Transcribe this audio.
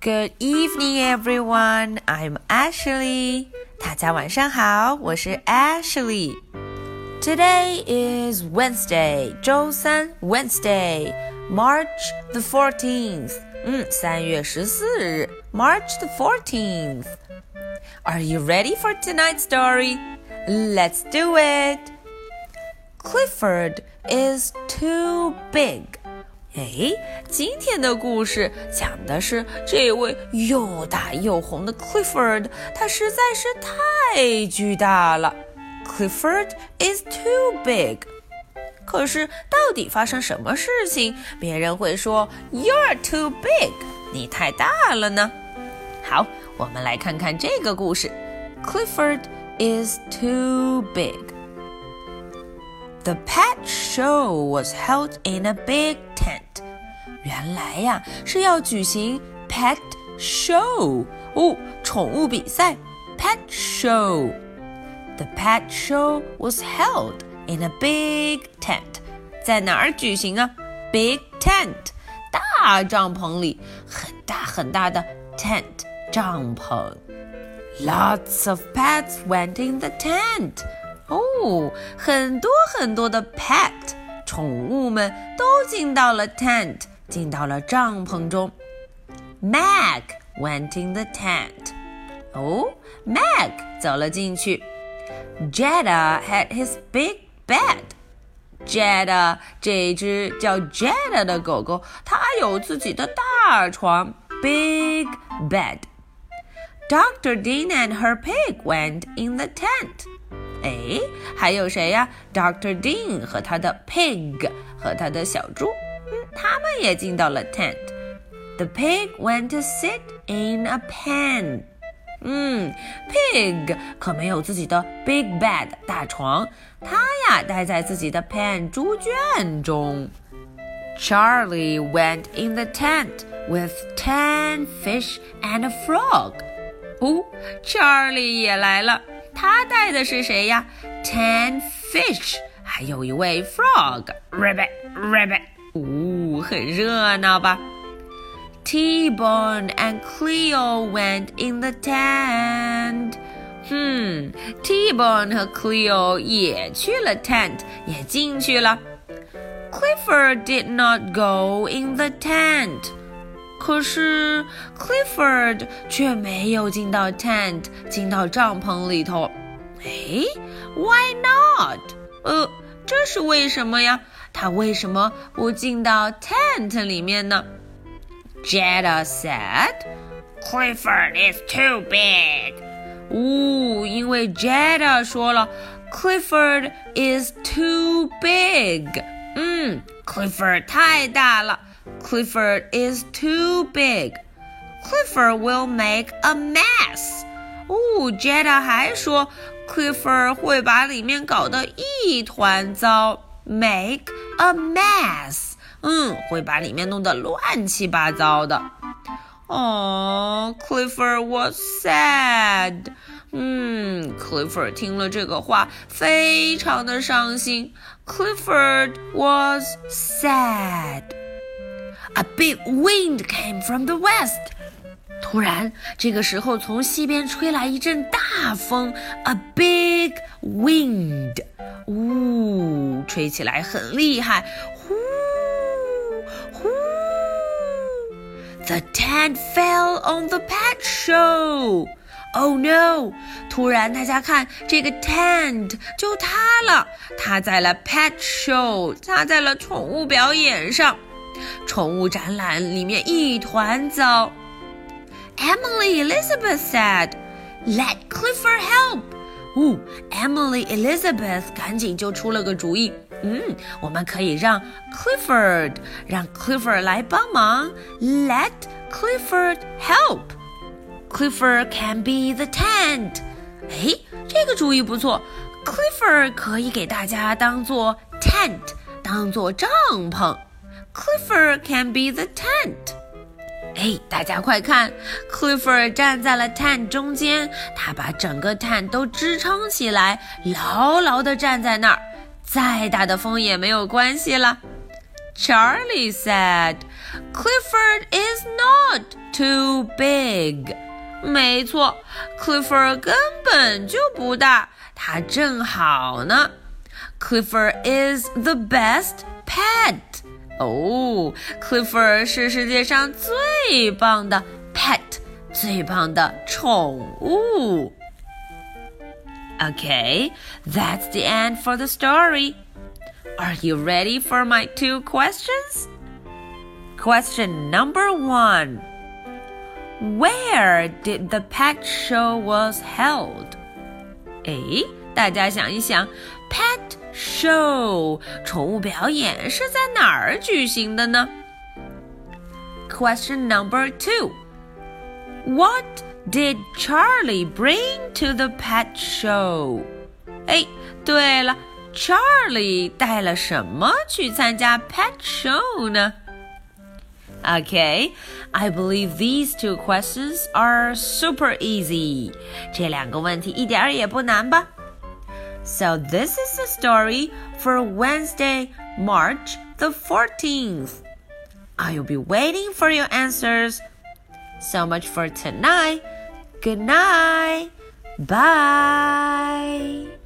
Good evening, everyone. I'm Ashley. 大家晚上好，我是 Ashley。Today is Wednesday，周三，Wednesday, March the fourteenth。嗯，三月十四日，March the fourteenth。Are you ready for tonight's story? Let's do it. Clifford is too big. 哎，今天的故事讲的是这位又大又红的 Clifford，他实在是太巨大了。Clifford is too big。可是到底发生什么事情，别人会说 You're too big，你太大了呢？好，我们来看看这个故事。Clifford is too big. The pet show was held in a big tent. 原来呀是要举行 pet show 哦，宠物比赛 pet show。The pet show was held in a big tent。在哪儿举行啊？Big tent，大帐篷里，很大很大的 tent 帐篷。Lots of pets went in the tent。哦，很多很多的 pet 宠物们都进到了 tent。进到了帐篷中。Mac went in the tent. 哦，Mac 走了进去。Jetta had his big bed. Jetta 这只叫 Jetta 的狗狗，它有自己的大床，big bed. Dr. Dean and her pig went in the tent. 哎，还有谁呀？Dr. Dean 和他的 pig 和他的小猪。他们也进到了 tent。The pig went to sit in a pen。嗯，pig 可没有自己的 big bed 大床，它呀待在自己的 pen 猪圈中。Charlie went in the tent with ten fish and a frog。哦，Charlie 也来了， 他带的是谁呀？Ten fish，还有一位 frog，rabbit，rabbit。呜，很热闹吧？T-Bone and Cleo went in the tent。嗯，T-Bone 和 Cleo 也去了 tent，也进去了。Clifford did not go in the tent。 可是 Clifford 却没有进到 tent，进到帐篷里头。哎，Why not？呃，这是为什么呀？他为什么不进到 tent 里面呢？Jetta said, "Clifford is too big." 呜，因为 Jetta 说了，Clifford is too big。嗯，Clifford 太大了 ，Clifford is too big。Clifford will make a mess。哦，Jetta 还说，Clifford 会把里面搞得一团糟。Make a mess，嗯，会把里面弄得乱七八糟的。哦，Clifford was sad，嗯，Clifford 听了这个话，非常的伤心。Clifford was sad. A big wind came from the west. 突然，这个时候从西边吹来一阵大风，a big wind，呜，吹起来很厉害，呼呼。The tent fell on the pet show. Oh no！突然，大家看，这个 tent 就塌了，塌在了 pet show，塌在了宠物表演上，宠物展览里面一团糟。Emily Elizabeth said, "Let Clifford help." 哦，Emily Elizabeth 赶紧就出了个主意，嗯，我们可以让 Clifford 让 Clifford 来帮忙，Let Clifford help. Clifford can be the tent. 哎，这个主意不错，Clifford 可以给大家当做 tent，当做帐篷。Clifford can be the tent. 哎，大家快看，Clifford 站在了 tent 中间，他把整个 tent 都支撑起来，牢牢地站在那儿，再大的风也没有关系了。Charlie said, Clifford is not too big。没错，Clifford 根本就不大，他正好呢。Clifford is the best pet。 哦，Clifford 是世界上最棒的 pet，最棒的宠物。Okay, that's the end for the story. Are you ready for my two questions? Question number one. Where did the pet show was held? 诶， 大家想一想，pet show 宠物表演是在哪儿举行的呢？Question number two. What did Charlie bring to the pet show? 哎，对了，Charlie 带了什么去参加 pet show 呢？Okay, I believe these two questions are super easy. 这两个问题一点儿也不难吧 ？So this is the story for Wednesday, March the 14th. I'll be waiting for your answers. So much for tonight. Good night. Bye.